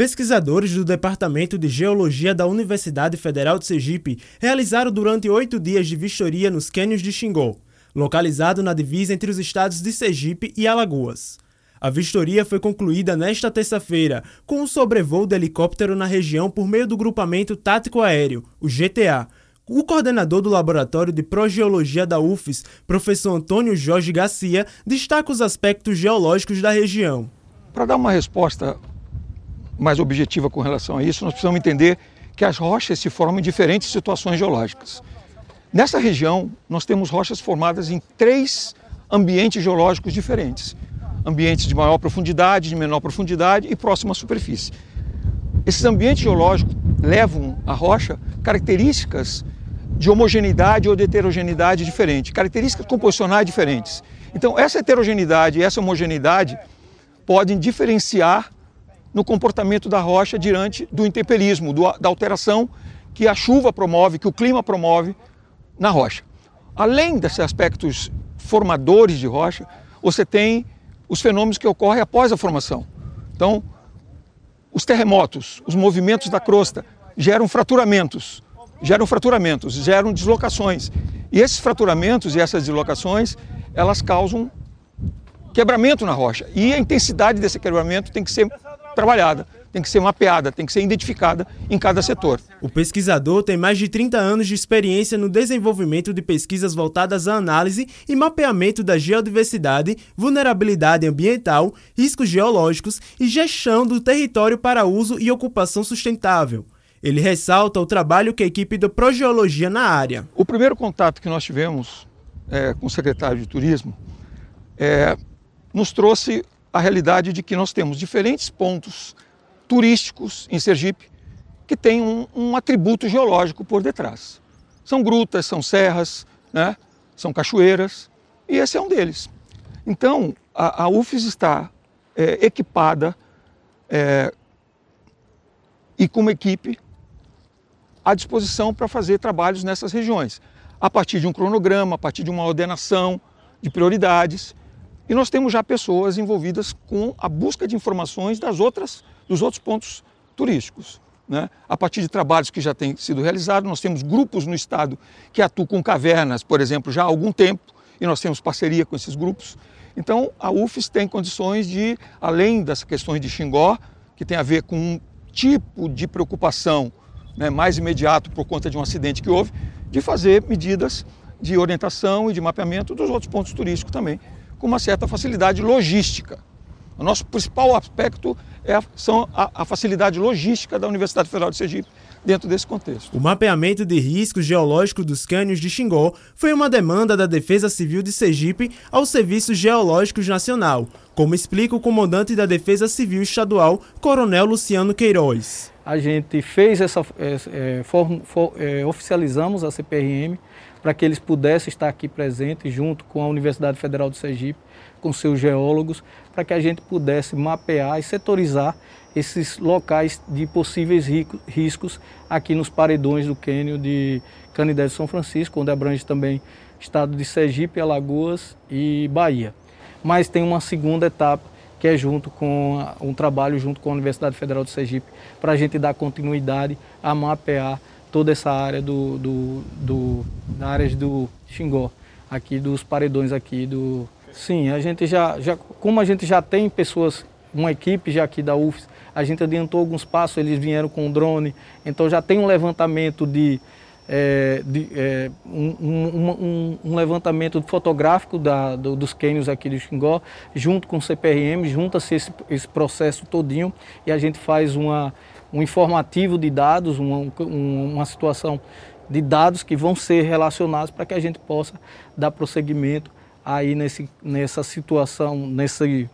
Pesquisadores do Departamento de Geologia da Universidade Federal de Sergipe realizaram durante oito dias de vistoria nos cânions de Xingó, localizado na divisa entre os estados de Sergipe e Alagoas. A vistoria foi concluída nesta terça-feira, com um sobrevoo de helicóptero na região por meio do Grupamento Tático Aéreo, o GTA. O coordenador do Laboratório de Progeologia da UFES, professor Antônio Jorge Garcia, destaca os aspectos geológicos da região. Para dar uma resposta mais objetiva com relação a isso, nós precisamos entender que as rochas se formam em diferentes situações geológicas. Nessa região, nós temos rochas formadas em três ambientes geológicos diferentes: ambientes de maior profundidade, de menor profundidade e próxima à superfície. Esses ambientes geológicos levam à rocha características de homogeneidade ou de heterogeneidade diferente, características composicionais diferentes. Então, essa heterogeneidade e essa homogeneidade podem diferenciar no comportamento da rocha diante do intemperismo, do, da alteração que a chuva promove, que o clima promove na rocha. Além desses aspectos formadores de rocha, você tem os fenômenos que ocorrem após a formação. Então, os terremotos, os movimentos da crosta geram fraturamentos, geram fraturamentos, geram deslocações. E esses fraturamentos e essas deslocações, elas causam quebramento na rocha. E a intensidade desse quebramento tem que ser trabalhada, tem que ser mapeada, tem que ser identificada em cada setor. O pesquisador tem mais de 30 anos de experiência no desenvolvimento de pesquisas voltadas à análise e mapeamento da geodiversidade, vulnerabilidade ambiental, riscos geológicos e gestão do território para uso e ocupação sustentável. Ele ressalta o trabalho que a equipe da Progeologia na área. O primeiro contato que nós tivemos é, com o secretário de Turismo é, nos trouxe a realidade de que nós temos diferentes pontos turísticos em Sergipe que têm um, um atributo geológico por detrás. São grutas, são serras, né? são cachoeiras, e esse é um deles. Então, a, a UFES está é, equipada é, e com uma equipe à disposição para fazer trabalhos nessas regiões, a partir de um cronograma, a partir de uma ordenação de prioridades e nós temos já pessoas envolvidas com a busca de informações das outras, dos outros pontos turísticos. Né? A partir de trabalhos que já têm sido realizados, nós temos grupos no estado que atuam com cavernas, por exemplo, já há algum tempo, e nós temos parceria com esses grupos. Então, a UFES tem condições de, além das questões de Xingó, que tem a ver com um tipo de preocupação né, mais imediato por conta de um acidente que houve, de fazer medidas de orientação e de mapeamento dos outros pontos turísticos também, com uma certa facilidade logística. O nosso principal aspecto é a, são a, a facilidade logística da Universidade Federal de Sergipe dentro desse contexto. O mapeamento de riscos geológicos dos cânions de Xingó foi uma demanda da Defesa Civil de Sergipe ao Serviço Geológico Nacional, como explica o comandante da Defesa Civil Estadual, Coronel Luciano Queiroz. A gente fez essa, é, for, for, é, oficializamos a CPRM para que eles pudessem estar aqui presentes junto com a Universidade Federal do Sergipe, com seus geólogos, para que a gente pudesse mapear e setorizar esses locais de possíveis riscos aqui nos paredões do cânion de Canidé de São Francisco, onde abrange também estado de Sergipe, Alagoas e Bahia. Mas tem uma segunda etapa que é junto com um trabalho junto com a Universidade Federal de Sergipe para a gente dar continuidade a mapear toda essa área do, do, do da área do Xingó, aqui dos paredões aqui do. Sim, a gente já, já, como a gente já tem pessoas, uma equipe já aqui da UFS, a gente adiantou alguns passos, eles vieram com o drone, então já tem um levantamento de, é, de é, um, um, um, um, levantamento fotográfico da, do, dos cânions aqui do Xingó, junto com o CPRM, junta-se esse, esse processo todinho e a gente faz uma um informativo de dados, uma, uma situação de dados que vão ser relacionados para que a gente possa dar prosseguimento aí nesse, nessa situação, nesse,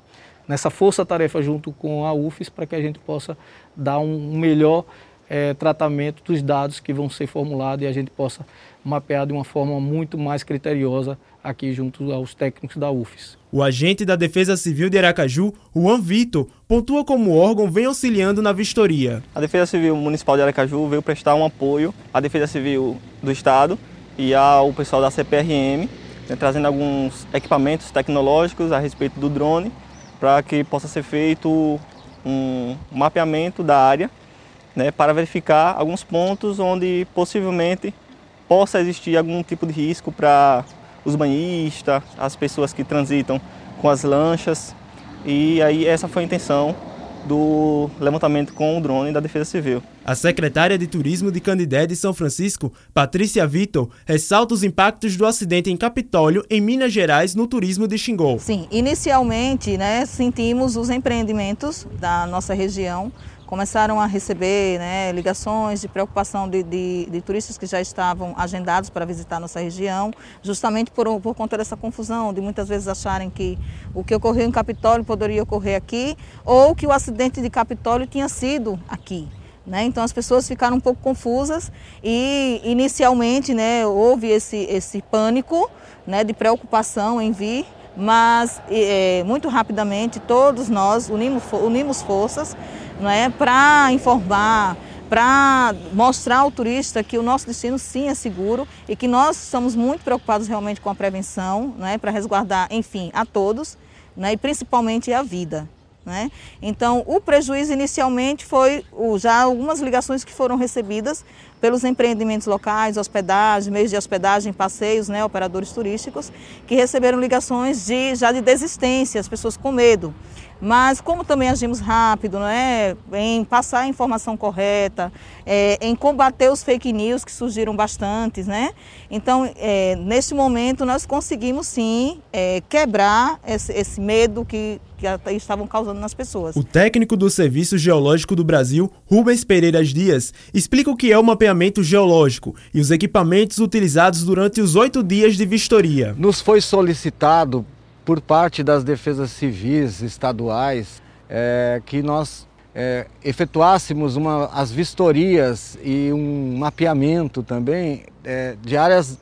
nessa força-tarefa junto com a UFES, para que a gente possa dar um melhor é, tratamento dos dados que vão ser formulados e a gente possa mapear de uma forma muito mais criteriosa aqui junto aos técnicos da UFES. O agente da Defesa Civil de Aracaju, Juan Vitor, pontua como o órgão vem auxiliando na vistoria. A Defesa Civil Municipal de Aracaju veio prestar um apoio à Defesa Civil do Estado e ao pessoal da CPRM, né, trazendo alguns equipamentos tecnológicos a respeito do drone para que possa ser feito um mapeamento da área né, para verificar alguns pontos onde possivelmente possa existir algum tipo de risco para os banhistas, as pessoas que transitam com as lanchas. E aí essa foi a intenção do levantamento com o drone da Defesa Civil. A secretária de Turismo de Candidé de São Francisco, Patrícia Vitor, ressalta os impactos do acidente em Capitólio, em Minas Gerais, no turismo de Xingol. Sim, inicialmente né, sentimos os empreendimentos da nossa região começaram a receber né, ligações de preocupação de, de, de, turistas que já estavam agendados para visitar nossa região, justamente por, por conta dessa confusão, de muitas vezes acharem que o que ocorreu em Capitólio poderia ocorrer aqui, ou que o acidente de Capitólio tinha sido aqui. Né? Então as pessoas ficaram um pouco confusas e inicialmente né, houve esse, esse pânico né, de preocupação em vir mas é, muito rapidamente todos nós unimos, unimos forças é, para informar, para mostrar ao turista que o nosso destino sim é seguro e que nós estamos muito preocupados realmente com a prevenção, é, para resguardar, enfim, a todos né, e principalmente a vida. Né? Então, o prejuízo inicialmente foi já algumas ligações que foram recebidas pelos empreendimentos locais, hospedagem, meios de hospedagem, passeios, né, operadores turísticos, que receberam ligações de, já de desistência, as pessoas com medo. Mas como também agimos rápido, né, em passar a informação correta, é, em combater os fake news que surgiram bastantes, né? Então, é, neste momento nós conseguimos sim é, quebrar esse, esse medo que, que estavam causando nas pessoas. O técnico do Serviço Geológico do Brasil, Rubens Pereira Dias, explica o que é o mapeamento geológico e os equipamentos utilizados durante os oito dias de vistoria. Nos foi solicitado por parte das defesas civis estaduais é, que nós é, efetuássemos uma, as vistorias e um mapeamento também é, de áreas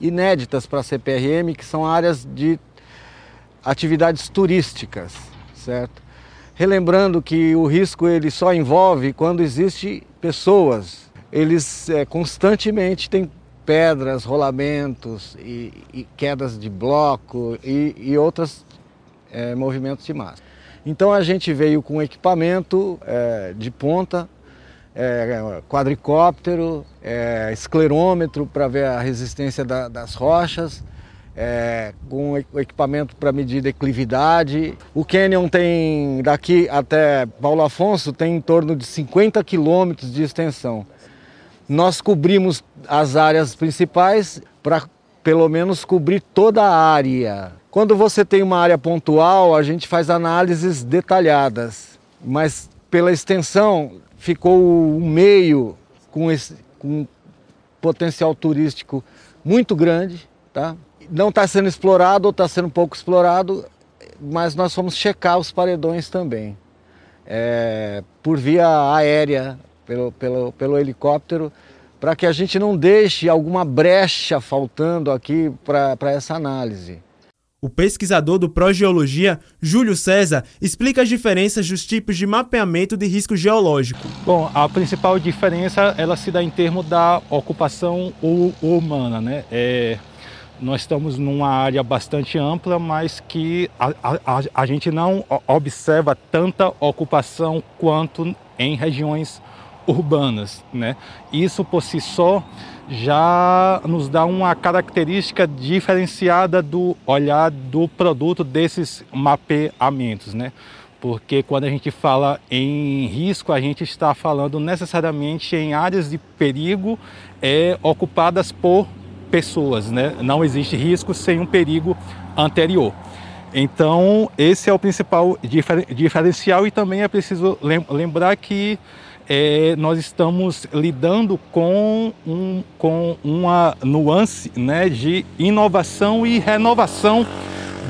inéditas para a CPRM, que são áreas de atividades turísticas, certo? Relembrando que o risco ele só envolve quando existe pessoas. Eles é, constantemente têm pedras, rolamentos e, e quedas de bloco e, e outros é, movimentos de massa. Então a gente veio com equipamento é, de ponta, é, quadricóptero, é, esclerômetro para ver a resistência da, das rochas, é, com equipamento para medir declividade. O canyon tem daqui até Paulo Afonso tem em torno de 50 quilômetros de extensão. Nós cobrimos as áreas principais para pelo menos cobrir toda a área. Quando você tem uma área pontual, a gente faz análises detalhadas, mas pela extensão ficou um meio com, esse, com um potencial turístico muito grande, tá? Não está sendo explorado ou está sendo pouco explorado, mas nós fomos checar os paredões também, é, por via aérea pelo, pelo, pelo helicóptero, para que a gente não deixe alguma brecha faltando aqui para essa análise. O pesquisador do Progeologia, Júlio César, explica as diferenças dos tipos de mapeamento de risco geológico. Bom, a principal diferença ela se dá em termos da ocupação humana, né? É, nós estamos numa área bastante ampla, mas que a, a, a gente não observa tanta ocupação quanto em regiões urbanas. Né? Isso por si só já nos dá uma característica diferenciada do olhar do produto desses mapeamentos. Né? Porque quando a gente fala em risco, a gente está falando necessariamente em áreas de perigo é, ocupadas por pessoas. Né? Não existe risco sem um perigo anterior. Então, esse é o principal diferencial e também é preciso lembrar que é, nós estamos lidando com, um, com uma nuance né, de inovação e renovação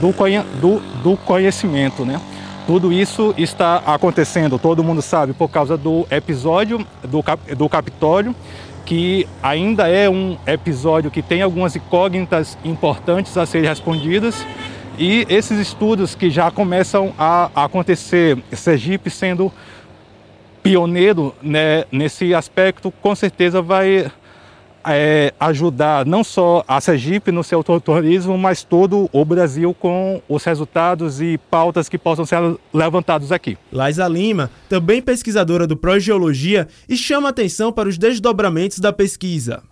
do, do, do conhecimento. Né? Tudo isso está acontecendo, todo mundo sabe, por causa do episódio do, do Capitólio, que ainda é um episódio que tem algumas incógnitas importantes a serem respondidas. E esses estudos que já começam a acontecer, Sergipe sendo pioneiro né, nesse aspecto, com certeza vai é, ajudar não só a Sergipe no seu turismo, mas todo o Brasil com os resultados e pautas que possam ser levantados aqui. Laisa Lima, também pesquisadora do Progeologia, e chama atenção para os desdobramentos da pesquisa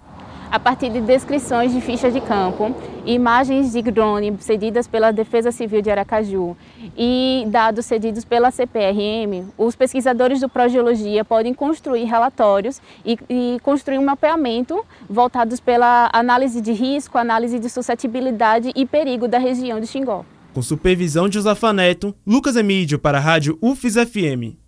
a partir de descrições de fichas de campo, imagens de drone cedidas pela Defesa Civil de Aracaju e dados cedidos pela CPRM, os pesquisadores do Progeologia podem construir relatórios e, e construir um mapeamento voltados pela análise de risco, análise de suscetibilidade e perigo da região de Xingó. Com supervisão de Josafa Neto, Lucas Emídio para a Rádio UFES FM.